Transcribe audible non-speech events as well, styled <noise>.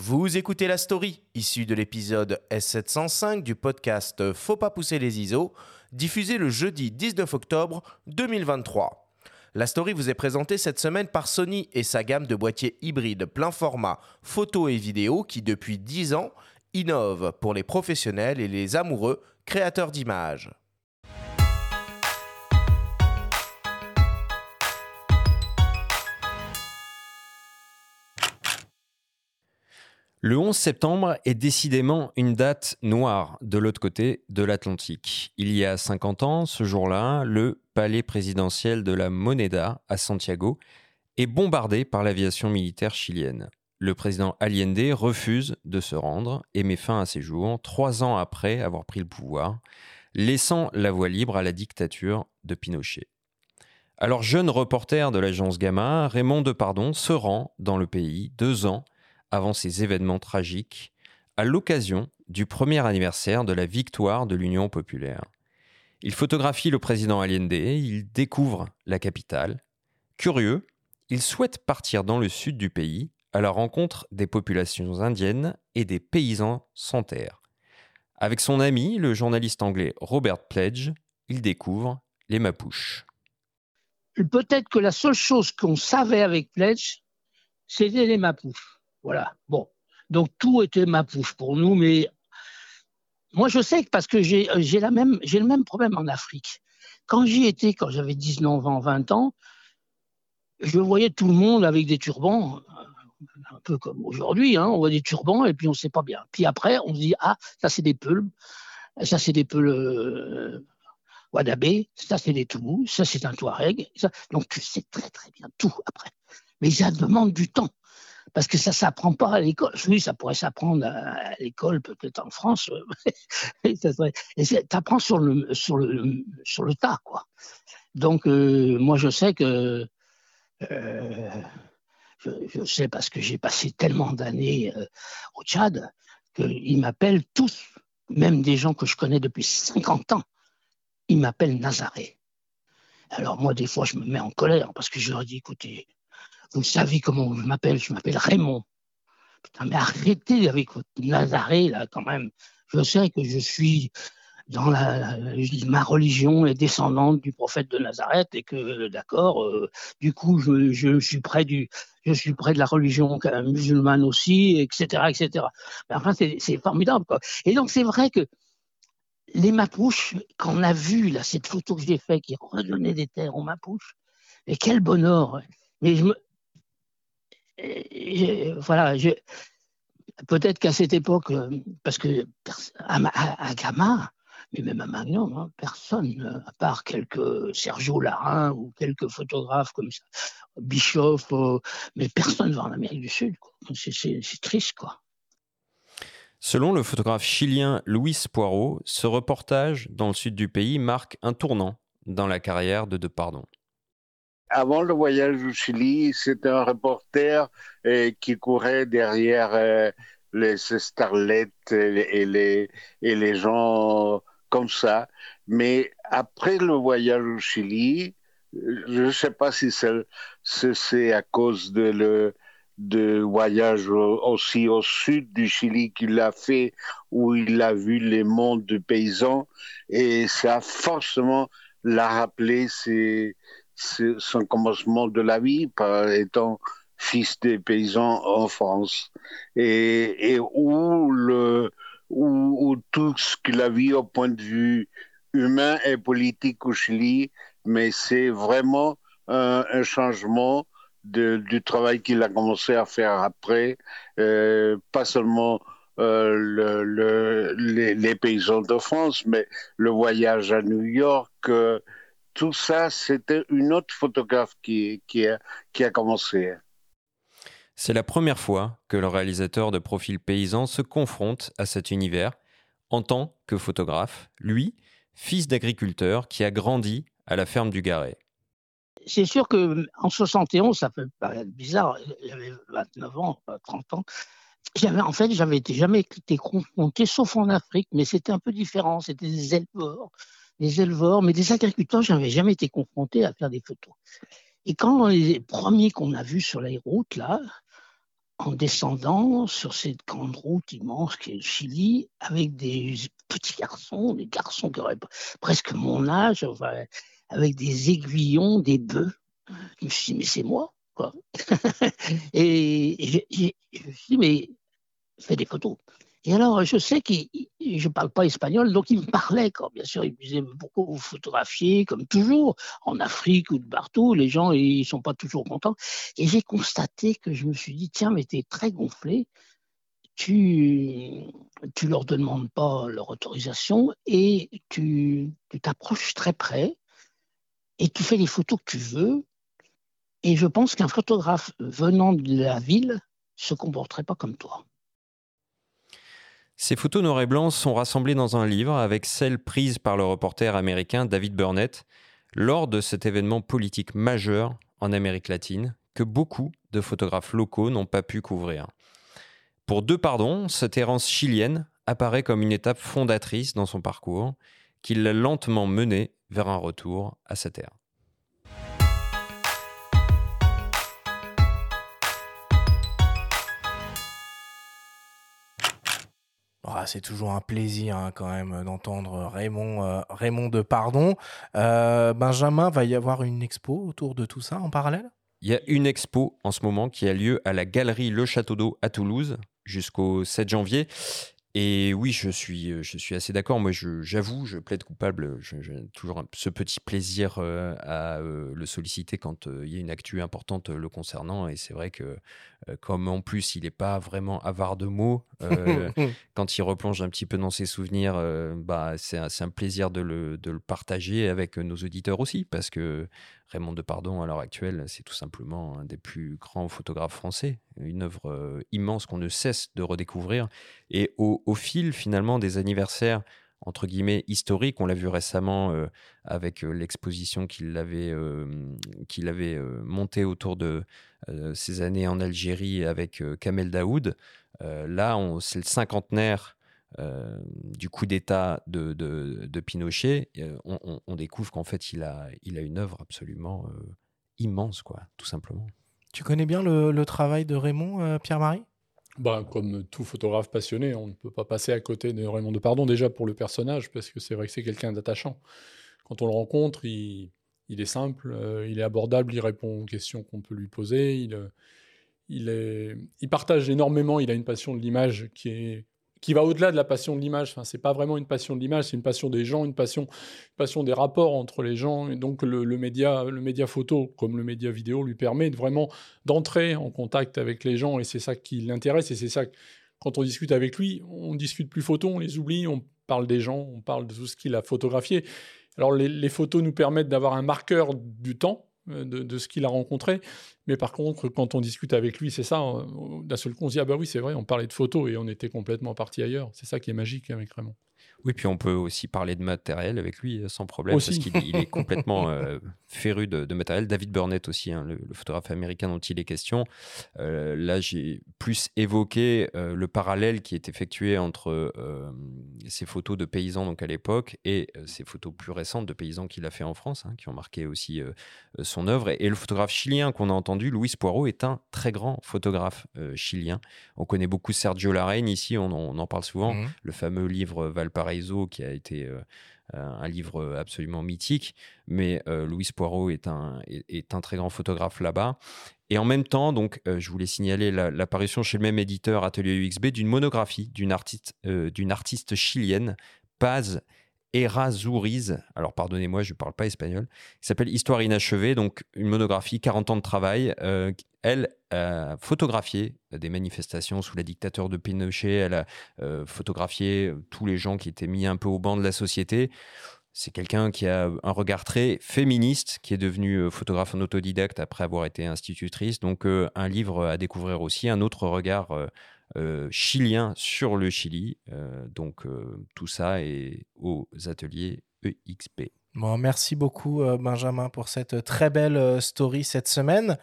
Vous écoutez la story, issue de l'épisode S705 du podcast Faut pas pousser les ISO, diffusé le jeudi 19 octobre 2023. La story vous est présentée cette semaine par Sony et sa gamme de boîtiers hybrides plein format photo et vidéo qui depuis 10 ans innove pour les professionnels et les amoureux créateurs d'images. Le 11 septembre est décidément une date noire de l'autre côté de l'Atlantique. Il y a 50 ans, ce jour-là, le palais présidentiel de la Moneda à Santiago est bombardé par l'aviation militaire chilienne. Le président Allende refuse de se rendre et met fin à ses jours trois ans après avoir pris le pouvoir, laissant la voie libre à la dictature de Pinochet. Alors jeune reporter de l'agence Gamma, Raymond Depardon se rend dans le pays deux ans avant ces événements tragiques, à l'occasion du premier anniversaire de la victoire de l'Union populaire. Il photographie le président Allende, il découvre la capitale. Curieux, il souhaite partir dans le sud du pays à la rencontre des populations indiennes et des paysans sans terre. Avec son ami, le journaliste anglais Robert Pledge, il découvre les Mapuches. Peut-être que la seule chose qu'on savait avec Pledge, c'était les Mapuches. Voilà. Bon. Donc tout était ma pouche pour nous, mais moi je sais que parce que j'ai même j'ai le même problème en Afrique. Quand j'y étais, quand j'avais 19 ans, 20 ans, je voyais tout le monde avec des turbans, un peu comme aujourd'hui, hein, on voit des turbans et puis on ne sait pas bien. Puis après, on se dit ah ça c'est des Peuls, ça c'est des Peuls euh, Wadabé, ça c'est des Toubous, ça c'est un Touareg. donc tu sais très très bien tout après. Mais ça demande du temps parce que ça s'apprend pas à l'école. Oui, ça pourrait s'apprendre à, l'école, peut-être en France. <laughs> et tu apprends sur le, sur, le, sur le tas, quoi. Donc, euh, moi, je sais que. Euh, je, sais parce que j'ai passé tellement d'années euh, au Tchad qu'ils m'appellent tous, même des gens que je connais depuis 50 ans, ils m'appellent Nazaré. Alors, moi, des fois, je me mets en colère parce que je leur dis écoutez, vous savez comment je m'appelle Je m'appelle Raymond. Putain, mais arrêtez avec votre Nazaré, là, quand même. Je sais que je suis dans la, ma religion est descendante du prophète de Nazareth et que d'accord euh, du coup je, suis près du je suis près de la religion musulmane aussi etc etc mais enfin c'est formidable quoi et donc c'est vrai que les Mapuches quand on a vu là cette photo que j'ai faite qui redonnait des terres aux Mapuches et quel bonheur mais je me, voilà, peut-être qu'à cette époque, euh, parce que à, Gamma, mais même à Magnum, hein, personne, à part quelques Sergio Larin ou quelques photographes comme ça, Bischoff, euh, mais personne va en Amérique du Sud. C'est triste, quoi. Selon le photographe chilien Luis Poirot, ce reportage dans le sud du pays marque un tournant dans la carrière de Depardon. Avant le voyage au Chili, c'était un reporter euh, qui courait derrière euh, les starlettes et les, gens comme ça. Mais après le voyage au Chili, je ne sais pas si c'est à cause de le voyage aussi au sud du Chili qu'il a fait, où il a vu les mondes du paysan, et ça forcément l'a rappelé ses, son commencement de la vie par étant fils des paysans en France. Et, et où, le, où, tout ce qu'il a vu au point de vue humain et politique au Chili, mais c'est vraiment un, changement du travail qu'il a commencé à faire après, euh, pas seulement euh, le, le, les, les, paysans de France, mais le voyage à New York, euh, tout ça, c'était une autre photographe qui, qui, a, qui a commencé. C'est la première fois que le réalisateur de profil paysan se confronte à cet univers en tant que photographe, lui, fils d'agriculteur qui a grandi à la ferme du Garret. C'est sûr que en 71, ça peut paraître bizarre, j'avais 29 ans, 30 ans. J'avais, en fait, j'avais jamais été confronté, sauf en Afrique, mais c'était un peu différent. C'était des éleveurs, des éleveurs, mais des agriculteurs, je n'avais jamais été confronté à faire des photos. Et quand les premiers qu'on a vus sur les routes, là, en descendant sur cette grande route immense qui est le Chili, avec des petits garçons, des garçons qui auraient presque mon âge, avec des aiguillons, des bœufs. Je me suis dit, mais c'est moi, quoi. <laughs> et je, je, me suis dit, mais fais des photos. Et alors, je sais qu'il je parle pas espagnol, donc il me parlait, quand bien sûr, il me disait pourquoi vous photographiez, comme toujours, en Afrique ou de partout, les gens, ils sont pas toujours contents. Et j'ai constaté que je me suis dit, tiens, mais tu es très gonflé, tu, tu leur demandes pas leur autorisation et tu t'approches très près et tu fais les photos que tu veux. Et je pense qu'un photographe venant de la ville se comporterait pas comme toi. Ces photos noir et blanc sont rassemblées dans un livre avec celles prises par le reporter américain David Burnett lors de cet événement politique majeur en Amérique latine que beaucoup de photographes locaux n'ont pas pu couvrir. Pour deux pardons, cette errance chilienne apparaît comme une étape fondatrice dans son parcours qui l'a lentement mené vers un retour à sa terre. Ah, c'est toujours un plaisir hein, quand même d'entendre Raymond, euh, Raymond de Pardon. Euh, Benjamin, va y avoir une expo autour de tout ça en parallèle? Il y a une expo en ce moment qui a lieu à la galerie Le Château d'Eau à Toulouse jusqu'au 7 janvier. Et oui, je suis, euh, je suis assez d'accord. Moi, j'avoue, je, plaide coupable. J'ai toujours ce petit plaisir euh, à euh, le solliciter quand il y a une actu importante le concernant. Et c'est vrai que, comme en plus, il n'est pas vraiment avare de mots, <laughs> quand il replonge un petit peu dans ses souvenirs, bah, c'est un, un, plaisir de le, de le, partager avec nos auditeurs aussi. Parce que Raymond Depardon, à l'heure actuelle, c'est tout simplement un des plus grands photographes français, une œuvre euh, immense qu'on ne cesse de redécouvrir. Et au, fil, finalement, des anniversaires entre guillemets historiques, on l'a vu récemment euh, avec euh, l'exposition qu'il avait, qu'il avait montée autour de ses années en Algérie avec Kamel Daoud. là, c'est le cinquantenaire euh, du coup d'État de, de, Pinochet, euh, on, découvre qu'en fait, il a, il a une œuvre absolument euh, immense, quoi, tout simplement. Tu connais bien le, travail de Raymond, Pierre-Marie? Bah, comme tout photographe passionné, on ne peut pas passer à côté de Raymond de Pardon, déjà pour le personnage, parce que c'est vrai que c'est quelqu'un d'attachant. Quand on le rencontre, il, il est simple, il est abordable, il répond aux questions qu'on peut lui poser, il, il, est, il partage énormément, il a une passion de l'image qui est qui va au-delà de la passion de l'image. Enfin, c'est pas vraiment une passion de l'image, c'est une passion des gens, une passion, passion des rapports entre les gens. Et donc le, média, le média photo, comme le média vidéo, lui permet vraiment d'entrer en contact avec les gens. Et c'est ça qui l'intéresse. Et c'est ça quand on discute avec lui, on discute plus photo, on les oublie, on parle des gens, on parle de tout ce qu'il a photographié. Alors les photos nous permettent d'avoir un marqueur du temps euh, de, ce qu'il a rencontré. Mais par contre, quand on discute avec lui, c'est ça, euh, d'un seul coup, on se dit, ah bah oui, c'est vrai, on parlait de photos et on était complètement parti ailleurs. C'est ça qui est magique avec Raymond. Oui, puis on peut aussi parler de matériel avec lui euh, sans problème, parce qu'il est <laughs> complètement euh, féru de, matériel. David Burnett aussi, hein, le, photographe américain dont il est question. Euh, là, j'ai plus évoqué le parallèle qui est effectué entre ces photos de paysans donc à l'époque et ces photos plus récentes de paysans qu'il a fait en France, hein, qui ont marqué aussi son œuvre. Et, le photographe chilien qu'on a entendu, Luis Poirot, est un très grand photographe chilien. On connaît beaucoup Sergio Larraine ici, on, en parle souvent. Mmh. Le fameux livre Valparaiso qui a été un livre absolument mythique, mais euh, Louis Poirot est un, est, un très grand photographe là-bas. Et en même temps, donc, je voulais signaler l'apparition chez le même éditeur Atelier UXB d'une monographie d'une artiste, d'une artiste chilienne, Paz Errazuriz, alors pardonnez-moi, je ne parle pas espagnol, qui s'appelle Histoire inachevée, donc une monographie, 40 ans de travail. Euh, elle a photographié des manifestations sous la dictature de Pinochet, elle a euh, photographié tous les gens qui étaient mis un peu au banc de la société. C'est quelqu'un qui a un regard très féministe, qui est devenu euh, photographe en autodidacte après avoir été institutrice. Donc un livre à découvrir aussi, un autre regard euh, chilien sur le Chili. Euh, donc euh, tout ça est aux ateliers EXP. Merci beaucoup Benjamin pour cette très belle story cette semaine.